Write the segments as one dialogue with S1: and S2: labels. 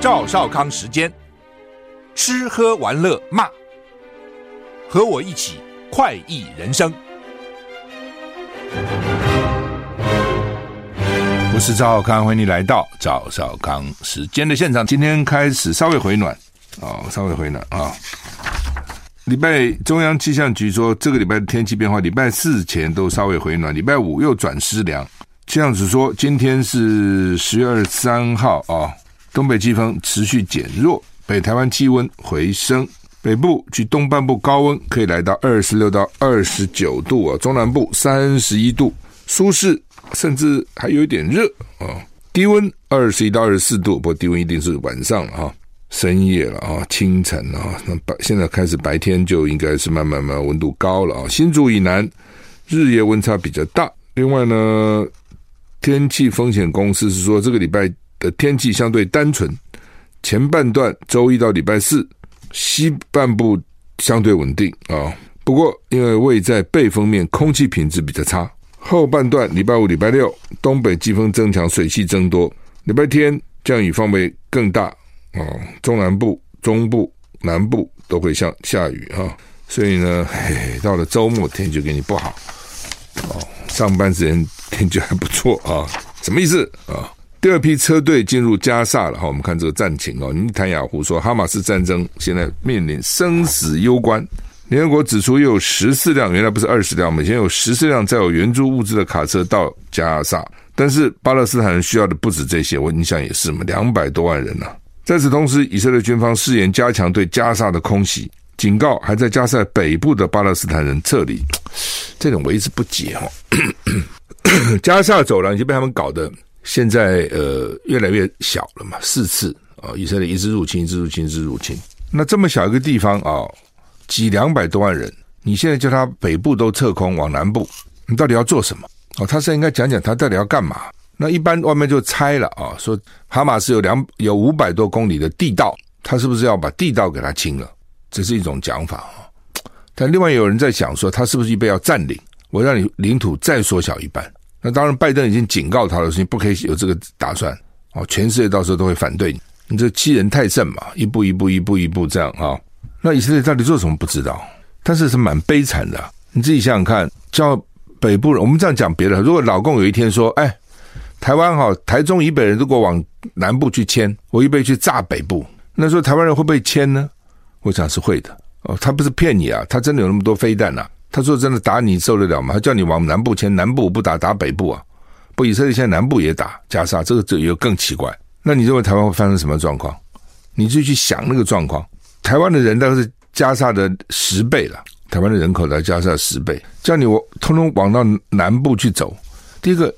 S1: 赵少康时间，吃喝玩乐骂，和我一起快意人生。我是赵少康，欢迎你来到赵少康时间的现场。今天开始稍微回暖、哦，稍微回暖啊。哦礼拜中央气象局说，这个礼拜的天气变化，礼拜四前都稍微回暖，礼拜五又转湿凉。气象局说，今天是十月二十三号啊，东北季风持续减弱，北台湾气温回升，北部及东半部高温可以来到二十六到二十九度啊，中南部三十一度，舒适甚至还有一点热啊，低温二十一到二十四度，不过低温一定是晚上啊。深夜了啊，清晨啊，那白现在开始白天就应该是慢慢慢温度高了啊。新竹以南日夜温差比较大。另外呢，天气风险公司是说，这个礼拜的天气相对单纯，前半段周一到礼拜四西半部相对稳定啊。不过因为位在背风面，空气品质比较差。后半段礼拜五、礼拜六东北季风增强，水汽增多。礼拜天降雨范围更大。哦，中南部、中部、南部都会下下雨啊，所以呢，嘿，到了周末天就给你不好哦。上班时间天气还不错啊，什么意思啊？第二批车队进入加萨了哈，我们看这个战情哦。尼坦雅胡说，哈马斯战争现在面临生死攸关。联合国指出，又有十四辆，原来不是二十辆，目前有十四辆载有援助物资的卡车到加萨，但是巴勒斯坦人需要的不止这些，我印象也是嘛，两百多万人呢、在此同时，以色列军方誓言加强对加萨的空袭，警告还在加萨北部的巴勒斯坦人撤离。这种我一直不解哈，加萨走廊已经被他们搞得现在呃越来越小了嘛，四次啊，以色列一直入侵，一直入侵，一直入侵。那这么小一个地方啊，几两百多万人，你现在叫他北部都撤空往南部，你到底要做什么？哦，他是应该讲讲他到底要干嘛？那一般外面就猜了啊，说哈马斯有两有五百多公里的地道，他是不是要把地道给他清了？这是一种讲法啊。但另外有人在想说，他是不是预备要占领？我让你领土再缩小一半。那当然，拜登已经警告他了，说你不可以有这个打算哦。全世界到时候都会反对你，你这欺人太甚嘛！一步一步，一步一步这样啊。那以色列到底做什么不知道？但是是蛮悲惨的。你自己想想看，叫北部人，我们这样讲别的，如果老共有一天说，哎。台湾哈，台中以北人如果往南部去迁，我预备去炸北部。那时候台湾人会不会迁呢？我想是会的。哦，他不是骗你啊，他真的有那么多飞弹呐、啊。他说真的打你受得了吗？他叫你往南部迁，南部不打，打北部啊。不，以色列现在南部也打加沙，这个就又更奇怪。那你认为台湾会发生什么状况？你就去想那个状况。台湾的人大概是加沙的十倍了，台湾的人口在加沙十倍，叫你我通通往到南部去走。第一个。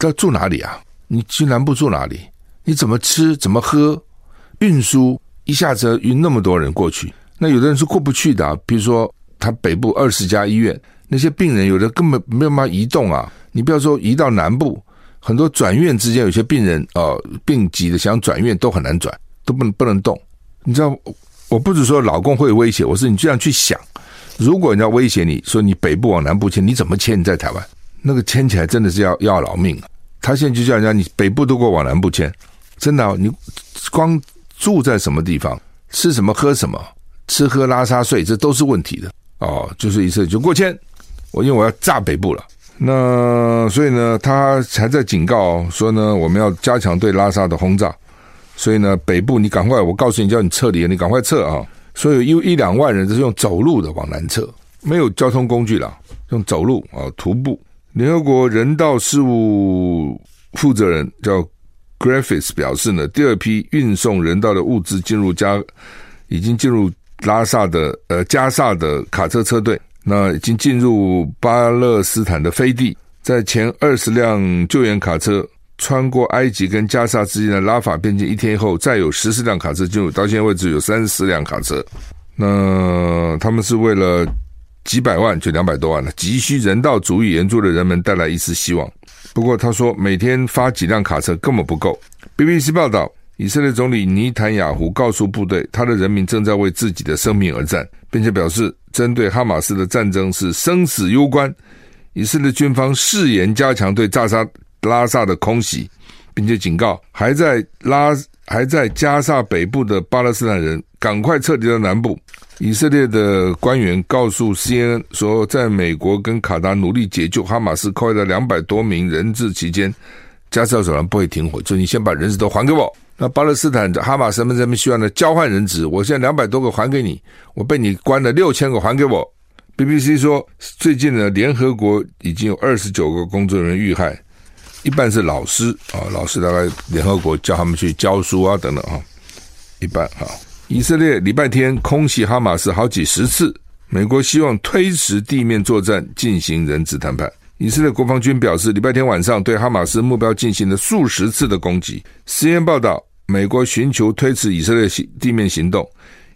S1: 要住哪里啊？你去南部住哪里？你怎么吃？怎么喝？运输一下子运那么多人过去，那有的人是过不去的。比如说，他北部二十家医院，那些病人有的根本没有办法移动啊。你不要说移到南部，很多转院之间有些病人哦，病急的想转院都很难转，都不能不能动。你知道，我不是说老公会威胁，我是你这样去想，如果人家威胁你说你北部往南部迁，你怎么迁？你在台湾那个迁起来真的是要要老命啊。他现在就叫人家你北部都给我往南部迁，真的，你光住在什么地方，吃什么喝什么，吃喝拉撒睡，这都是问题的哦。就是一次就过千，我因为我要炸北部了，那所以呢，他还在警告说呢，我们要加强对拉萨的轰炸，所以呢，北部你赶快，我告诉你叫你撤离，你赶快撤啊！所以有一一两万人都是用走路的往南撤，没有交通工具了，用走路啊，徒步。联合国人道事务负责人叫 Griffiths 表示呢，第二批运送人道的物资进入加，已经进入拉萨的呃加萨的卡车车队，那已经进入巴勒斯坦的飞地，在前二十辆救援卡车穿过埃及跟加萨之间的拉法边境一天后，再有十四辆卡车进入，到现在为止有三十四辆卡车，那他们是为了。几百万就两百多万了，急需人道主义援助的人们带来一丝希望。不过他说，每天发几辆卡车根本不够。BBC 报道，以色列总理尼坦雅胡告诉部队，他的人民正在为自己的生命而战，并且表示，针对哈马斯的战争是生死攸关。以色列军方誓言加强对扎沙拉萨的空袭，并且警告还在拉还在加萨北部的巴勒斯坦人赶快撤离到南部。以色列的官员告诉 CNN 说，在美国跟卡达努力解救哈马斯扣押的两百多名人质期间，加沙走廊不会停火，就你先把人质都还给我。那巴勒斯坦哈马斯们这边希望呢交换人质，我现在两百多个还给你，我被你关了六千个还给我。BBC 说，最近呢，联合国已经有二十九个工作人员遇害，一半是老师啊，老师大概联合国叫他们去教书啊等等啊，一半哈。以色列礼拜天空袭哈马斯好几十次，美国希望推迟地面作战进行人质谈判。以色列国防军表示，礼拜天晚上对哈马斯目标进行了数十次的攻击。CNN 报道，美国寻求推迟以色列行地面行动，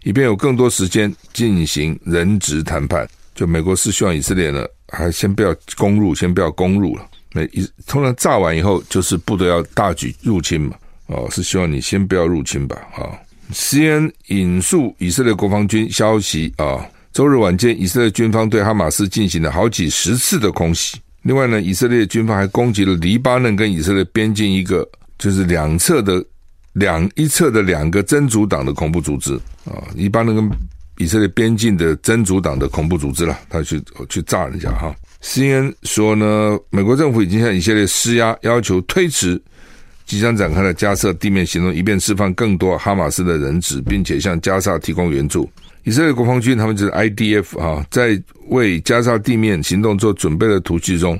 S1: 以便有更多时间进行人质谈判。就美国是希望以色列呢，还先不要攻入，先不要攻入了。那一通常炸完以后，就是部队要大举入侵嘛。哦，是希望你先不要入侵吧，啊。CNN 引述以色列国防军消息啊，周日晚间，以色列军方对哈马斯进行了好几十次的空袭。另外呢，以色列军方还攻击了黎巴嫩跟以色列边境一个，就是两侧的两一侧的两个真主党的恐怖组织啊，黎巴嫩跟以色列边境的真主党的恐怖组织了，他去去炸人家哈。CNN 说呢，美国政府已经向以色列施压，要求推迟。即将展开的加沙地面行动，以便释放更多哈马斯的人质，并且向加沙提供援助。以色列国防军他们就是 IDF 啊，在为加沙地面行动做准备的突袭中，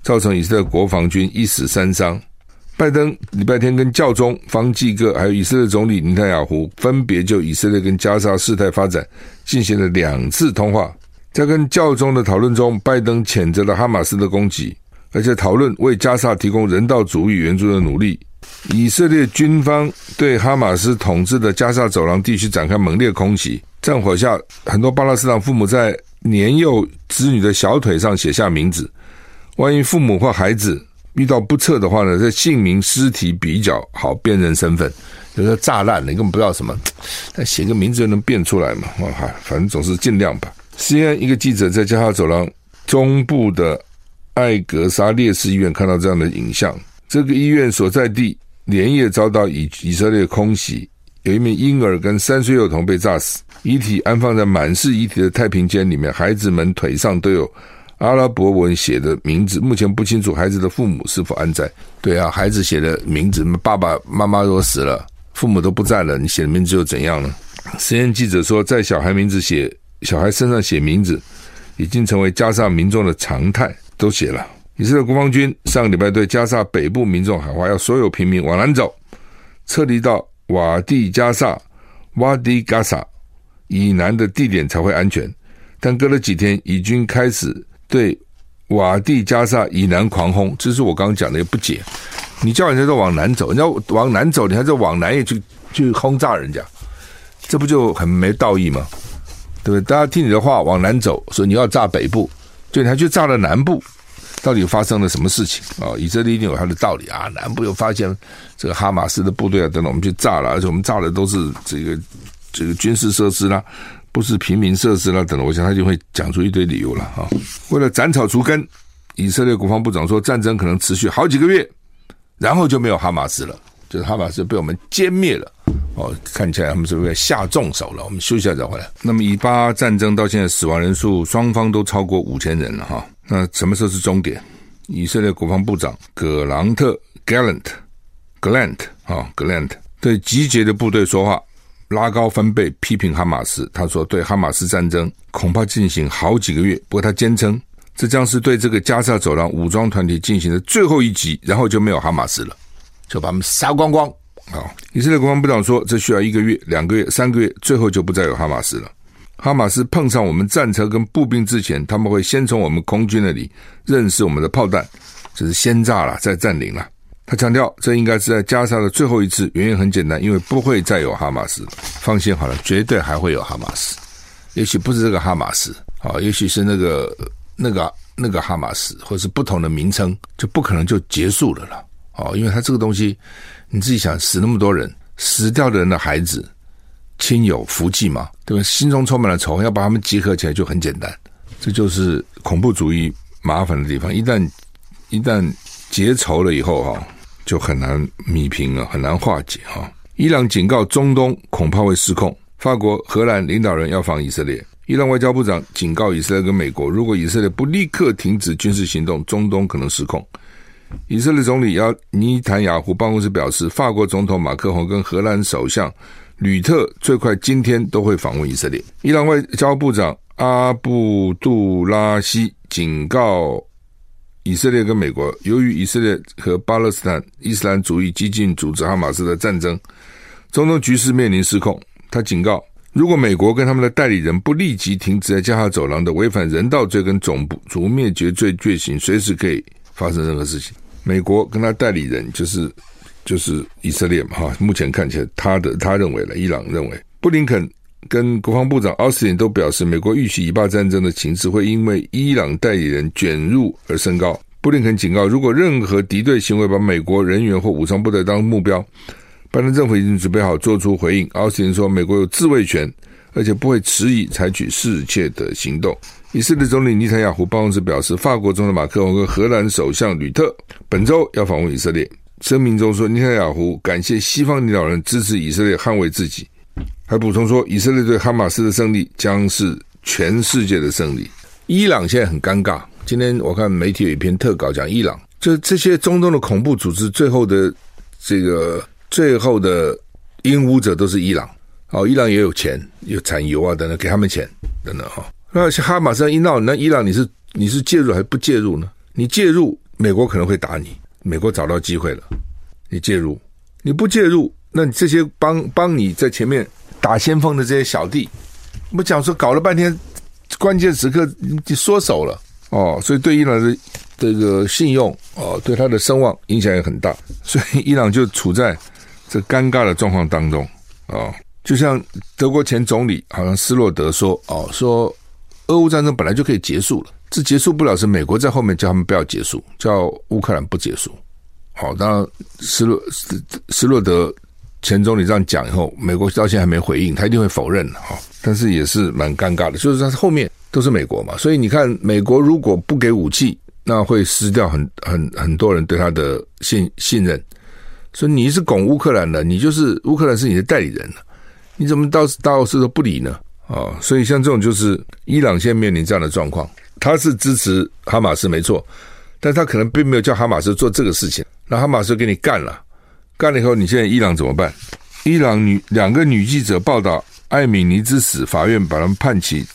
S1: 造成以色列国防军一死三伤。拜登礼拜天跟教宗方济各，还有以色列总理尼坦雅胡，分别就以色列跟加沙事态发展进行了两次通话。在跟教宗的讨论中，拜登谴责了哈马斯的攻击。而且讨论为加萨提供人道主义援助的努力。以色列军方对哈马斯统治的加萨走廊地区展开猛烈空袭，战火下，很多巴勒斯坦父母在年幼子女的小腿上写下名字。万一父母或孩子遇到不测的话呢，这姓名、尸体比较好辨认身份。有时候炸烂了，你根本不知道什么，但写个名字就能辨出来嘛？哈，反正总是尽量吧。CNN 一个记者在加萨走廊中部的。艾格沙烈士医院看到这样的影像，这个医院所在地连夜遭到以以色列空袭，有一名婴儿跟三岁幼童被炸死，遗体安放在满是遗体的太平间里面，孩子们腿上都有阿拉伯文写的名字，目前不清楚孩子的父母是否安在。对啊，孩子写的名字，爸爸妈妈都死了，父母都不在了，你写的名字又怎样呢实验记者说，在小孩名字写小孩身上写名字，已经成为加上民众的常态。都写了。以色列国防军上个礼拜对加沙北部民众喊话，要所有平民往南走，撤离到瓦蒂加萨、瓦迪加萨以南的地点才会安全。但隔了几天，以军开始对瓦蒂加萨以南狂轰，这是我刚刚讲的也不解。你叫人家都往南走，人家往南走，你还在往南也去去轰炸人家，这不就很没道义吗？对不对？大家听你的话往南走，所以你要炸北部。对，他去炸了南部，到底发生了什么事情啊？以色列一定有他的道理啊！南部又发现这个哈马斯的部队啊，等等，我们去炸了，而且我们炸的都是这个这个军事设施啦，不是平民设施啦，等等。我想他就会讲出一堆理由了啊！为了斩草除根，以色列国防部长说，战争可能持续好几个月，然后就没有哈马斯了，就是哈马斯被我们歼灭了。哦，看起来他们是不是下重手了？我们休息一下再回来。那么以巴战争到现在死亡人数双方都超过五千人了哈。那什么时候是终点？以色列国防部长葛朗特 （Gallant）Gallant 啊，Gallant 对集结的部队说话，拉高分贝批评哈马斯。他说，对哈马斯战争恐怕进行好几个月。不过他坚称，这将是对这个加沙走廊武装团体进行的最后一击，然后就没有哈马斯了，就把他们杀光光。好，以色列国防部长说，这需要一个月、两个月、三个月，最后就不再有哈马斯了。哈马斯碰上我们战车跟步兵之前，他们会先从我们空军那里认识我们的炮弹，这是先炸了再占领了。他强调，这应该是在加沙的最后一次，原因很简单，因为不会再有哈马斯。放心好了，绝对还会有哈马斯，也许不是这个哈马斯，啊，也许是那个那个那个哈马斯，或是不同的名称，就不可能就结束了了。哦，因为他这个东西。你自己想，死那么多人，死掉的人的孩子、亲友、福气嘛，对吧？心中充满了仇恨，要把他们集合起来就很简单。这就是恐怖主义麻烦的地方。一旦一旦结仇了以后哈，就很难弭平了，很难化解哈。伊朗警告中东恐怕会失控。法国、荷兰领导人要访以色列。伊朗外交部长警告以色列跟美国，如果以色列不立刻停止军事行动，中东可能失控。以色列总理要尼坦雅胡办公室表示，法国总统马克宏跟荷兰首相吕特最快今天都会访问以色列。伊朗外交部长阿布杜拉希警告以色列跟美国，由于以色列和巴勒斯坦伊斯兰主义激进组织哈马斯的战争，中东局势面临失控。他警告，如果美国跟他们的代理人不立即停止在加沙走廊的违反人道罪跟种族灭绝罪罪行，随时可以发生任何事情。美国跟他代理人就是就是以色列嘛哈，目前看起来他的他认为了，伊朗认为，布林肯跟国防部长奥斯汀都表示，美国预期以巴战争的情势会因为伊朗代理人卷入而升高。布林肯警告，如果任何敌对行为把美国人员或武装部队当目标，拜登政府已经准备好做出回应。奥斯汀说，美国有自卫权，而且不会迟疑采取适切的行动。以色列总理尼坦雅胡办公室表示，法国总统马克龙和荷兰首相吕特本周要访问以色列。声明中说，尼坦雅胡感谢西方领导人支持以色列捍卫自己，还补充说，以色列对哈马斯的胜利将是全世界的胜利。伊朗现在很尴尬，今天我看媒体有一篇特稿讲伊朗，就这些中东的恐怖组织最后的这个最后的引武者都是伊朗。哦，伊朗也有钱，有产油啊等等，给他们钱等等哈。那哈马斯一闹，那伊朗你是你是介入还是不介入呢？你介入，美国可能会打你。美国找到机会了，你介入，你不介入，那你这些帮帮你在前面打先锋的这些小弟，不讲说搞了半天，关键时刻你缩手了哦，所以对伊朗的这个信用哦，对他的声望影响也很大，所以伊朗就处在这尴尬的状况当中哦，就像德国前总理好像施洛德说哦说。俄乌战争本来就可以结束了，这结束不了是美国在后面叫他们不要结束，叫乌克兰不结束。好，当然施洛斯斯洛德前总理这样讲以后，美国到现在还没回应，他一定会否认哈。但是也是蛮尴尬的，就是他后面都是美国嘛，所以你看，美国如果不给武器，那会失掉很很很多人对他的信信任。所以你是拱乌克兰的，你就是乌克兰是你的代理人，你怎么到到时都不理呢？哦，所以像这种就是伊朗现在面临这样的状况，他是支持哈马斯没错，但他可能并没有叫哈马斯做这个事情，那哈马斯给你干了，干了以后，你现在伊朗怎么办？伊朗女两个女记者报道艾米尼之死，法院把他们判起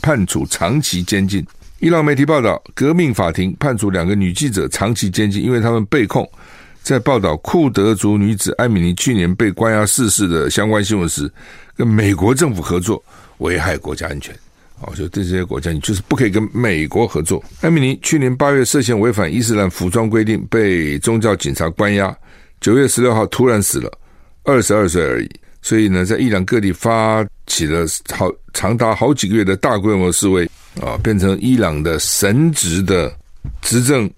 S1: 判处长期监禁。伊朗媒体报道，革命法庭判处两个女记者长期监禁，因为他们被控在报道库德族女子艾米尼去年被关押逝世的相关新闻时，跟美国政府合作。危害国家安全，哦，就对这些国家，你就是不可以跟美国合作。艾米尼去年八月涉嫌违反伊斯兰服装规定，被宗教警察关押。九月十六号突然死了，二十二岁而已。所以呢，在伊朗各地发起了好长达好几个月的大规模示威，啊，变成伊朗的神职的执政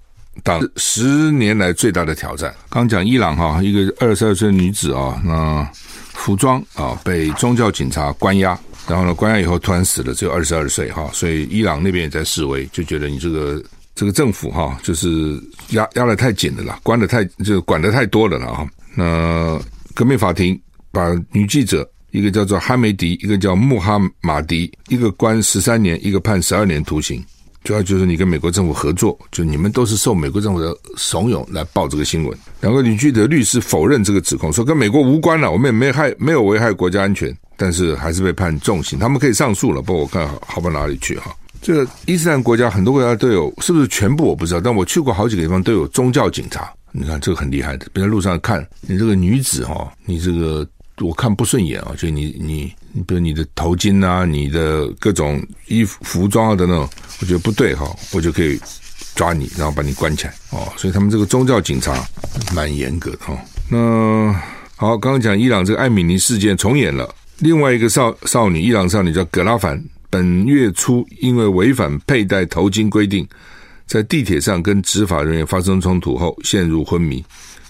S1: 党十年来最大的挑战。刚讲伊朗哈，一个二十二岁女子啊，那服装啊被宗教警察关押。然后呢，关押以后突然死了，只有二十二岁哈，所以伊朗那边也在示威，就觉得你这个这个政府哈，就是压压得太紧了啦，关得太就管得太多了了哈。那革命法庭把女记者一个叫做哈梅迪，一个叫穆哈马迪，一个关十三年，一个判十二年徒刑。主要就是你跟美国政府合作，就你们都是受美国政府的怂恿来报这个新闻。两个女记者律师否认这个指控，说跟美国无关了，我们也没害，没有危害国家安全。但是还是被判重刑，他们可以上诉了。不过我看好不到哪里去哈。这个伊斯兰国家很多国家都有，是不是全部我不知道。但我去过好几个地方都有宗教警察。你看这个很厉害的，别在路上看你这个女子哈，你这个我看不顺眼啊，就你你你，比如你的头巾啊，你的各种衣服服装啊等等，我觉得不对哈，我就可以抓你，然后把你关起来哦。所以他们这个宗教警察蛮严格的哈。那好，刚刚讲伊朗这个艾米尼事件重演了。另外一个少少女，伊朗少女叫葛拉凡，本月初因为违反佩戴头巾规定，在地铁上跟执法人员发生冲突后陷入昏迷，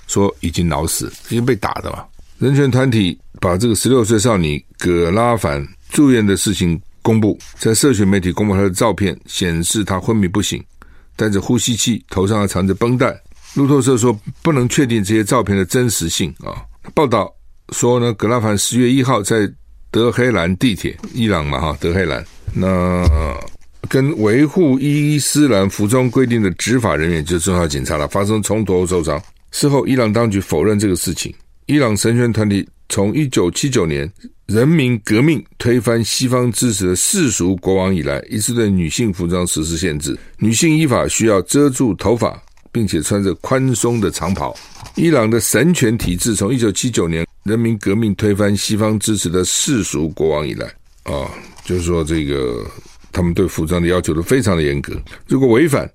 S1: 说已经脑死，因为被打的嘛。人权团体把这个十六岁少女葛拉凡住院的事情公布，在社群媒体公布她的照片，显示她昏迷不醒，带着呼吸器，头上还缠着绷带。路透社说不能确定这些照片的真实性啊。报道。说呢，格拉凡十月一号在德黑兰地铁，伊朗嘛哈，德黑兰，那跟维护伊斯兰服装规定的执法人员，就是重要警察了，发生冲突受伤。事后，伊朗当局否认这个事情。伊朗神权团体从一九七九年人民革命推翻西方支持的世俗国王以来，一直对女性服装实施限制，女性依法需要遮住头发，并且穿着宽松的长袍。伊朗的神权体制从一九七九年人民革命推翻西方支持的世俗国王以来，啊，就是说这个他们对服装的要求都非常的严格，如果违反，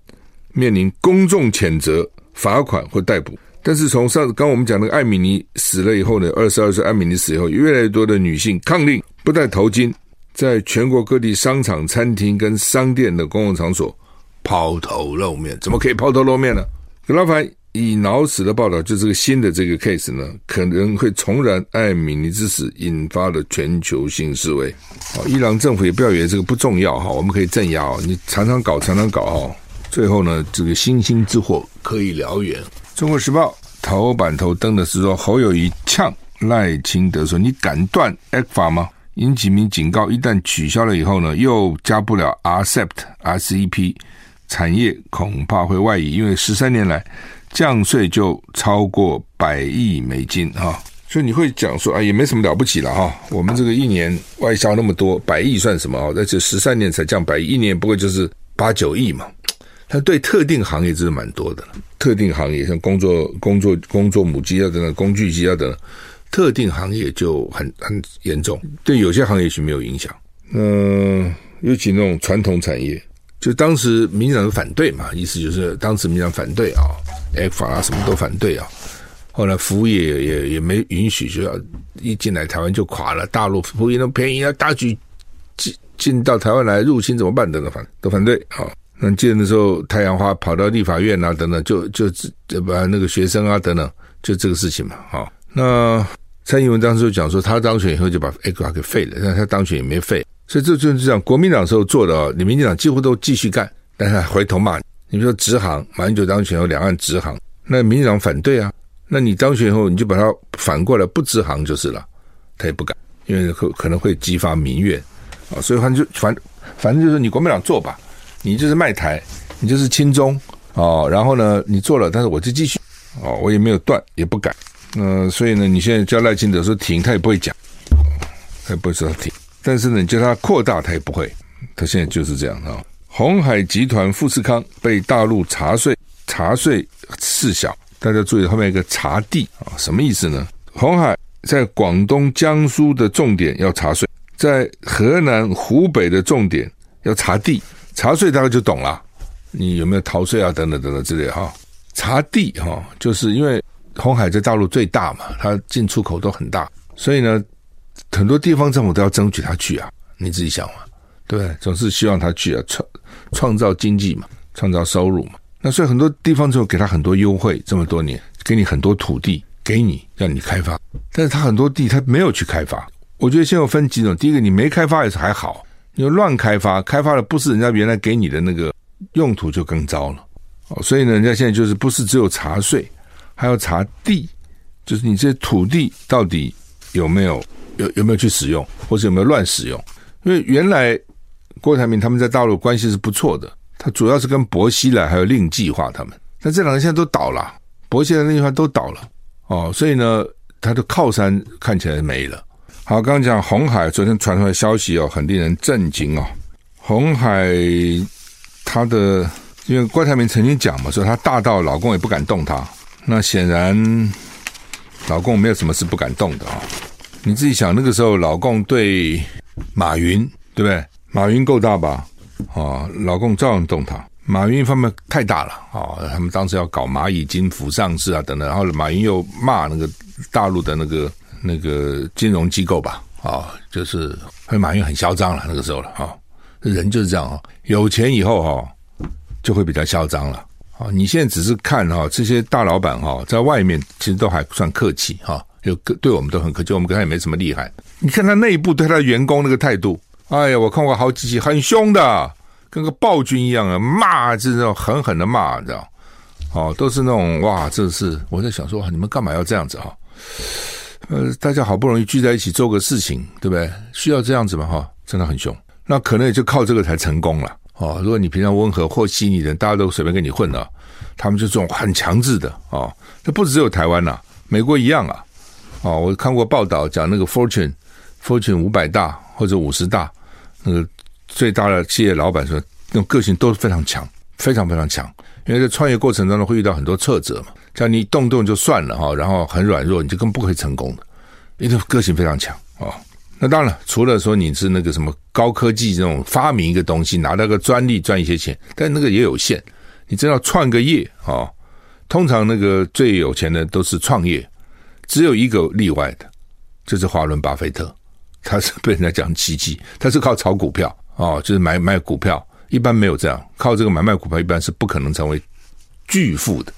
S1: 面临公众谴责、罚款或逮捕。但是从上刚我们讲那个艾米尼死了以后呢，二十二岁艾米尼死以后，越来越多的女性抗令不戴头巾，在全国各地商场、餐厅跟商店的公共场所抛头露面。怎么可以抛头露面呢？葛拉凡以脑死的报道，就这个新的这个 case 呢，可能会重燃艾米尼之死引发的全球性示威。好，伊朗政府也不要以为这个不重要哈，我们可以镇压哦，你常常搞，常常搞哦，最后呢，这个星星之火可以燎原。中国时报头版头登的是说，侯友宜呛赖清德说：“你敢断 ECFA 吗？”尹启明警告，一旦取消了以后呢，又加不了 RCEP、RCEP，产业恐怕会外移，因为十三年来降税就超过百亿美金哈，所以你会讲说啊，也没什么了不起了哈，我们这个一年外销那么多，百亿算什么啊？而且十三年才降百亿，一年不过就是八九亿嘛。它对特定行业真是蛮多的，特定行业像工作、工作、工作母机啊等等，工具机啊等等，特定行业就很很严重。对有些行业是没有影响。嗯、尤其那种传统产业，就当时民进党反对嘛，意思就是当时民进党反对啊，ECFA 啊什么都反对啊。后来服务业也也也没允许，就要一进来台湾就垮了。大陆服务业那么便宜啊，大举进进到台湾来入侵怎么办？等等反都反对啊。那记得那时候，太阳花跑到立法院啊，等等，就就就把那个学生啊，等等，就这个事情嘛，好。那蔡英文当时就讲说，他当选以后就把 ECFA 给废了，但他当选也没废，所以这就是这样。国民党时候做的哦，你民进党几乎都继续干，但是回头骂你。你比如说直航，马英九当选后两岸直航，那民进党反对啊，那你当选以后你就把它反过来不直航就是了，他也不敢，因为可可能会激发民怨啊，所以反正就反反正就是你国民党做吧。你就是卖台，你就是亲中哦，然后呢，你做了，但是我就继续哦，我也没有断，也不改，嗯、所以呢，你现在叫赖清德说停，他也不会讲，他也不会说停，但是呢，你叫他扩大，他也不会，他现在就是这样啊、鸿海集团富士康被大陆查税，查税事小，大家注意后面一个查地啊、什么意思呢？鸿海在广东、江苏的重点要查税，在河南、湖北的重点要查地。查税大家就懂了，你有没有逃税啊？等等等等之类哈。查地哈，就是因为红海在大陆最大嘛，它进出口都很大，所以呢，很多地方政府都要争取他去啊。你自己想嘛，对，总是希望他去啊，创造经济嘛，创造收入嘛。那所以很多地方就给他很多优惠，这么多年给你很多土地，给你让你开发，但是他很多地他没有去开发。我觉得先有分几种，第一个你没开发也是还好。你乱开发，开发的不是人家原来给你的那个用途，就更糟了。哦，所以呢，人家现在就是不是只有查税，还要查地，就是你这土地到底有没有有有没有去使用，或者有没有乱使用？因为原来郭台铭他们在大陆关系是不错的，他主要是跟薄熙来还有令计划他们，但这两个现在都倒了，薄熙来那句话都倒了。哦，所以呢，他的靠山看起来没了。好，刚刚讲红海昨天传出来消息哦，很令人震惊哦。红海他的，因为郭台铭曾经讲嘛，说他大到老公也不敢动他。那显然老公没有什么是不敢动的啊。你自己想，那个时候老公对马云，对不对？马云够大吧？啊，老公照样动他。马云方面太大了啊，他们当时要搞蚂蚁金服上市啊，等等。然后马云又骂那个大陆的那个。那个金融机构吧，啊、就是会马云很嚣张了，那个时候了，啊、人就是这样啊，有钱以后哈、哦，就会比较嚣张了，啊、你现在只是看哈、哦，这些大老板哈、哦，在外面其实都还算客气哈，就、对我们都很客气，我们跟他也没什么厉害。你看他内部对他的员工那个态度，哎呀，我看过好几期，很凶的，跟个暴君一样啊，骂就是那种狠狠的骂，你知道？哦，都是那种哇，这是我在想说，你们干嘛要这样子哈？呃，大家好不容易聚在一起做个事情，对不对？需要这样子吗？哈，真的很凶。那可能也就靠这个才成功了。哦，如果你平常温和或细腻的，大家都随便跟你混了，他们就这种很强制的哦。这不只有台湾呐、美国一样啊。哦，我看过报道讲那个 Fortune Fortune 五百大或者五十大那个最大的企业老板说，那种个性都是非常强，非常非常强。因为在创业过程当中会遇到很多挫折嘛，像你动动就算了哈，然后很软弱，你就更不会成功的，因为个性非常强啊。那当然，除了说你是那个什么高科技这种发明一个东西，拿到个专利赚一些钱，但那个也有限。你真要创个业啊，通常那个最有钱的都是创业，只有一个例外的，就是华伦巴菲特，他是被人家讲奇迹，他是靠炒股票啊，就是买买股票，一般没有这样，靠这个买卖股票一般是不可能成为巨富的。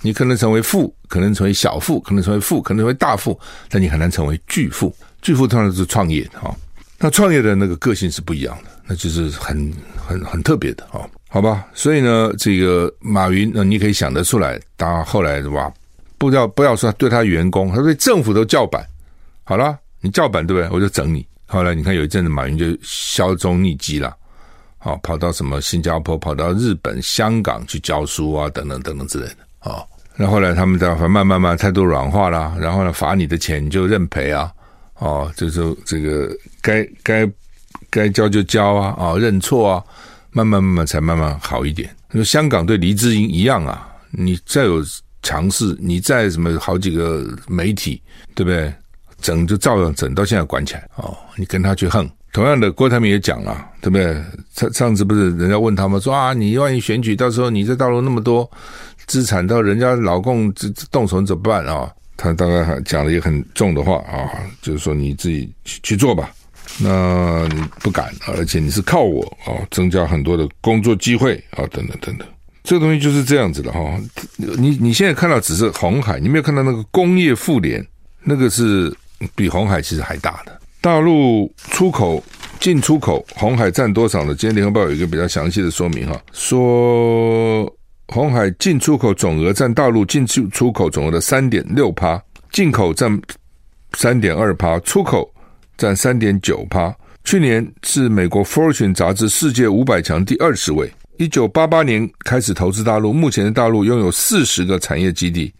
S1: 你可能成为富，可能成为小富，可能成为富，可能成为大富，但你很难成为巨富。巨富通常是创业的哈，那创业的那个个性是不一样的，那就是很很很特别的哈，好吧？所以呢，这个马云那，你可以想得出来，他后来哇，不要不要说对他员工，他对政府都叫板，好了，你叫板对不对？我就整你。后来你看有一阵子，马云就销声匿迹了，好，跑到什么新加坡，跑到日本、香港去教书啊，等等等等之类的啊。那后来他们在慢慢慢慢态度软化了，然后呢，罚你的钱你就认赔啊。哦，就是这个该该该交就交啊，啊、哦，认错啊，慢慢慢慢才慢慢好一点。那香港对黎智英一样啊，你再有强势，你再什么好几个媒体，对不对？整就照样整，到现在管起来哦。你跟他去横，同样的，郭台铭也讲了，对不对？上上次不是人家问他们说啊，你万一选举到时候你在大陆那么多资产，到人家老共这动手怎么办啊？他大概还讲了一个很重的话啊，就是说你自己去去做吧，那你不敢，而且你是靠我啊，增加很多的工作机会啊，等等等等，这个东西就是这样子的哈。你你现在看到只是红海，你没有看到那个工业妇联，那个是比红海其实还大的。大陆出口进出口，红海占多少呢？今天联合报有一个比较详细的说明哈，说。红海进出口总额占大陆进出出口总额的三点六趴，进口占三点二趴，出口占三点九趴。去年是美国 Fortune 杂志世界五百强第二十位。一九八八年开始投资大陆，目前的大陆拥有四十个产业基地，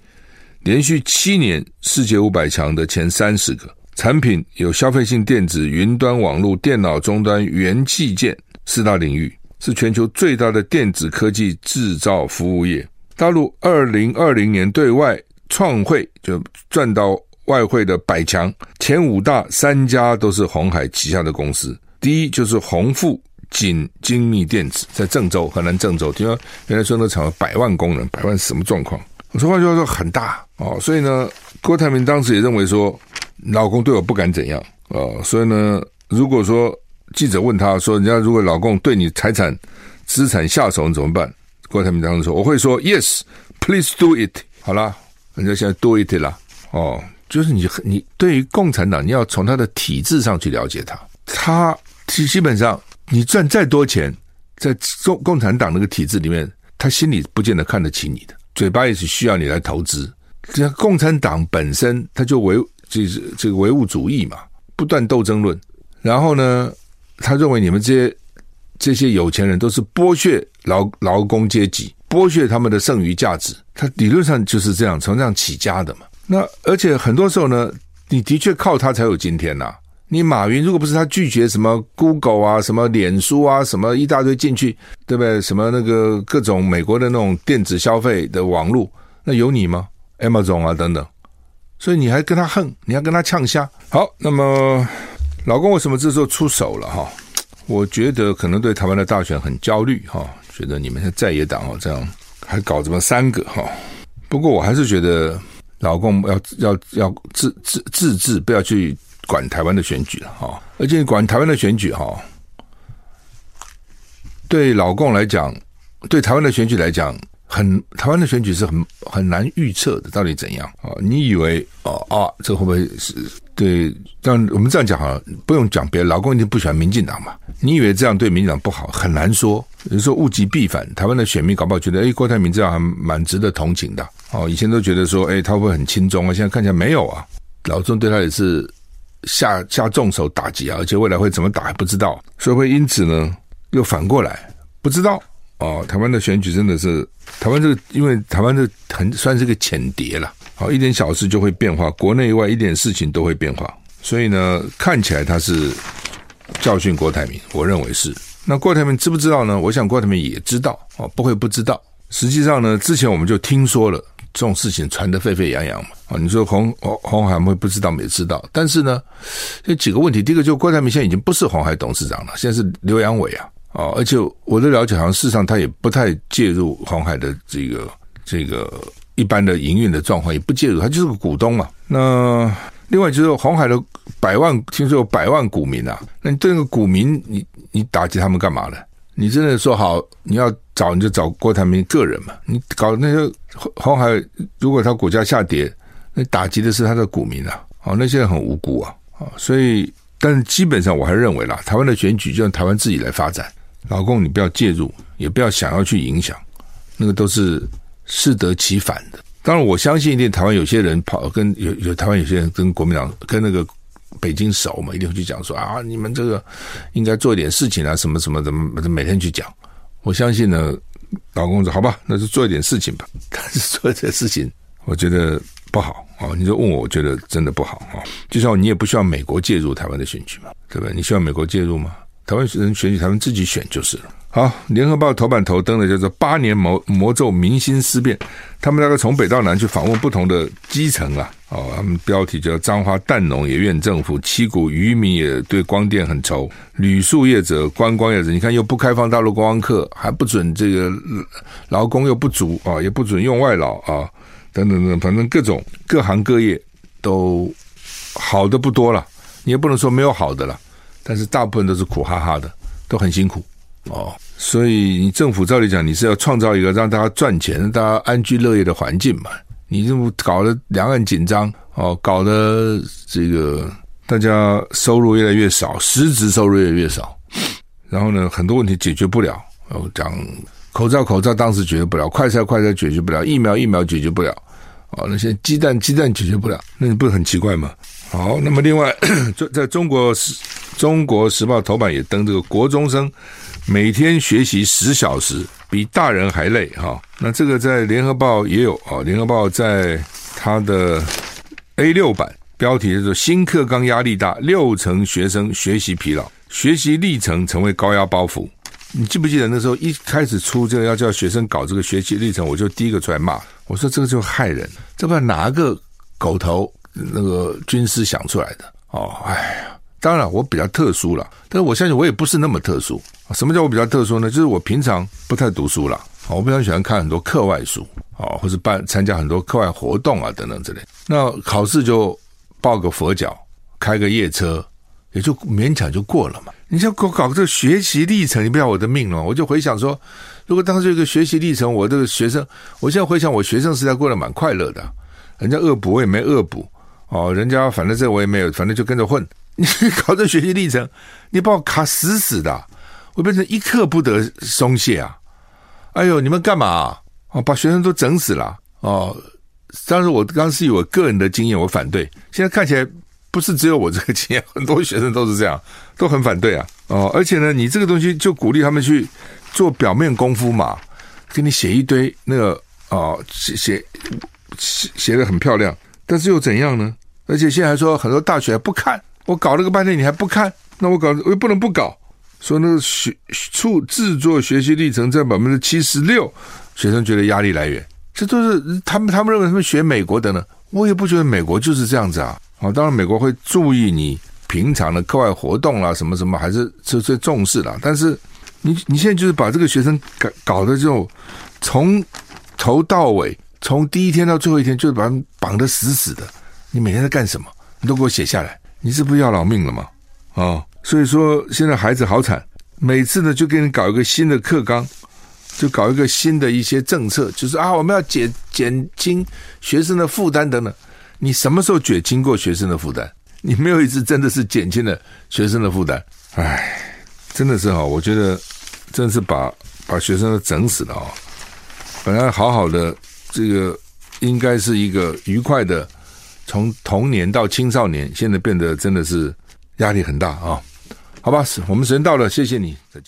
S1: 连续七年世界五百强的前三十个。产品有消费性电子、云端网络、电脑终端、元器件四大领域。是全球最大的电子科技制造服务业。大陆二零二零年对外创汇就赚到外汇的百强前五大三家都是鸿海旗下的公司。第一就是鸿富锦精密电子，在郑州，河南郑州。听说原来说那厂百万工人，百万什么状况？我说话就要说很大哦。所以呢，郭台铭当时也认为说，老公对我不敢怎样哦。所以呢，如果说。记者问他说：“人家如果老公对你财产、资产下手，你怎么办？”郭台铭当时说：“我会说 ‘Yes, please do it’。”好了，人家现在 do it 了。哦，就是你，你对于共产党，你要从他的体制上去了解他。他基基本上，你赚再多钱，在共共产党那个体制里面，他心里不见得看得起你的，嘴巴也是需要你来投资。这共产党本身，他就唯就是这个唯物主义嘛，不断斗争论。然后呢？他认为你们这些这些有钱人都是剥削劳劳工阶级，剥削他们的剩余价值。他理论上就是这样，从这样起家的嘛。那而且很多时候呢，你的确靠他才有今天呐、你马云如果不是他拒绝什么 Google 啊、什么脸书啊、什么一大堆进去，对不对？什么那个各种美国的那种电子消费的网络，那有你吗？Amazon 啊等等。所以你还跟他横，你还跟他呛虾。好，那么。老公为什么这时候出手了哈？我觉得可能对台湾的大选很焦虑哈，觉得你们是在野党哦，这样还搞这么三个哈。不过我还是觉得老公要要要自自自治，不要去管台湾的选举了哈。而且管台湾的选举哈，对老公来讲，对台湾的选举来讲，很台湾的选举是很很难预测的，到底怎样啊？你以为哦啊，这会不会是？对，但我们这样讲好了，不用讲别的。老公一定不喜欢民进党嘛？你以为这样对民进党不好？很难说。有时候物极必反，台湾的选民搞不好觉得，哎，郭台铭这样还蛮值得同情的。哦，以前都觉得说，哎，他会很轻松啊？现在看起来没有啊。老中对他也是下下重手打击啊，而且未来会怎么打还不知道，所以会因此呢又反过来不知道哦。台湾的选举真的是台湾这个，因为台湾这很算是个浅碟了，好，一点小事就会变化，国内外一点事情都会变化，所以呢看起来他是教训郭台铭，我认为是。那郭台铭知不知道呢？我想郭台铭也知道哦，不会不知道。实际上呢，之前我们就听说了这种事情传得沸沸扬扬嘛。啊，你说红红红海会不知道，没知道。但是呢，有几个问题。第一个就郭台铭现在已经不是鸿海董事长了，现在是刘阳伟啊。啊，而且我的了解好像事实上他也不太介入红海的这个这个一般的营运的状况，也不介入，他就是个股东嘛。那另外就是红海的百万，听说有百万股民啊，那你对那个股民，你你打击他们干嘛呢？你真的说好，你要找你就找郭台铭个人嘛？你搞那些红海，如果他股价下跌，那打击的是他的股民啊！哦，那些人很无辜啊！啊，所以，但是基本上我还认为啦，台湾的选举就让台湾自己来发展，老公你不要介入，也不要想要去影响，那个都是适得其反的。当然，我相信一定台湾有些人跑跟有有台湾有些人跟国民党跟那个。北京熟嘛，一定会去讲说啊，你们这个应该做一点事情啊，什么什么的，每天去讲。我相信呢，老公说好吧，那就做一点事情吧。但是做这些事情，我觉得不好啊。你就问我，我觉得真的不好啊。就像你也不需要美国介入台湾的选举嘛，对不对？你需要美国介入吗？台湾人选举，台湾自己选就是了。好，联合报头版头登的叫做“八年魔魔咒，民心思变”。他们大概从北到南去访问不同的基层啊。哦，他们标题叫“彰化蛋农也怨政府，七股渔民也对光电很愁，旅宿业者、观光业者，你看又不开放大陆观光客，还不准这个劳工又不足啊，也不准用外劳啊，等等等，反正各种各行各业都好的不多了，你也不能说没有好的了，但是大部分都是苦哈哈的，都很辛苦。哦，所以你政府照理讲，你是要创造一个让大家赚钱、让大家安居乐业的环境嘛？你这么搞得两岸紧张，哦，搞得这个大家收入越来越少，实质收入越来越少，然后呢，很多问题解决不了。哦，讲口罩，口罩当时解决不了；快筛，快筛解决不了；疫苗，疫苗解决不了。哦，那些鸡蛋，鸡蛋解决不了，那你不是很奇怪吗？好，那么另外，在在中国时中国时报头版也登这个国中生。每天学习十小时，比大人还累哈。那这个在联合报也有啊，联合报在它的 A 六版标题叫做“新课纲压力大，六成学生学习疲劳，学习历程成为高压包袱”。你记不记得那时候一开始出这个要叫学生搞这个学习历程，我就第一个出来骂，我说这个就害人，这不知道哪个狗头那个军师想出来的哦，哎呀。当然，我比较特殊了，但是我相信我也不是那么特殊。什么叫我比较特殊呢？就是我平常不太读书了，我非常喜欢看很多课外书，啊，或是办参加很多课外活动啊等等之类。那考试就抱个佛脚，开个夜车，也就勉强就过了嘛。你像搞搞这个学习历程，你不要我的命了。我就回想说，如果当时有个学习历程，我这个学生，我现在回想我学生时代过得蛮快乐的，人家恶补我也没恶补，哦，人家反正这我也没有，反正就跟着混。你搞这学习历程，你把我卡死死的，我变成一刻不得松懈啊！哎呦，你们干嘛啊？哦，把学生都整死了哦！当时我刚是以我个人的经验，我反对。现在看起来不是只有我这个经验，很多学生都是这样，都很反对啊！哦，而且呢，你这个东西就鼓励他们去做表面功夫嘛，给你写一堆那个哦，写写写写得很漂亮，但是又怎样呢？而且现在还说很多大学不看。我搞了个半天，你还不看？那我搞我又不能不搞。说那个学处制作学习历程占百分之七十六，学生觉得压力来源，这都是他们他们认为他们学美国的呢。我也不觉得美国就是这样子啊。啊，当然美国会注意你平常的课外活动啦，什么什么还是这最重视的。但是你你现在就是把这个学生搞搞的就从头到尾，从第一天到最后一天，就是把他们绑得死死的。你每天在干什么？你都给我写下来。你是不要老命了吗？啊、哦，所以说现在孩子好惨，每次呢就给你搞一个新的课纲，就搞一个新的一些政策，就是啊，我们要减减轻学生的负担等等。你什么时候减轻过学生的负担？你没有一次真的是减轻了学生的负担。唉，真的是哈，我觉得真是把把学生都整死了啊！本来好好的这个应该是一个愉快的。从童年到青少年，现在变得真的是压力很大啊。好吧，我们时间到了，谢谢你，再见。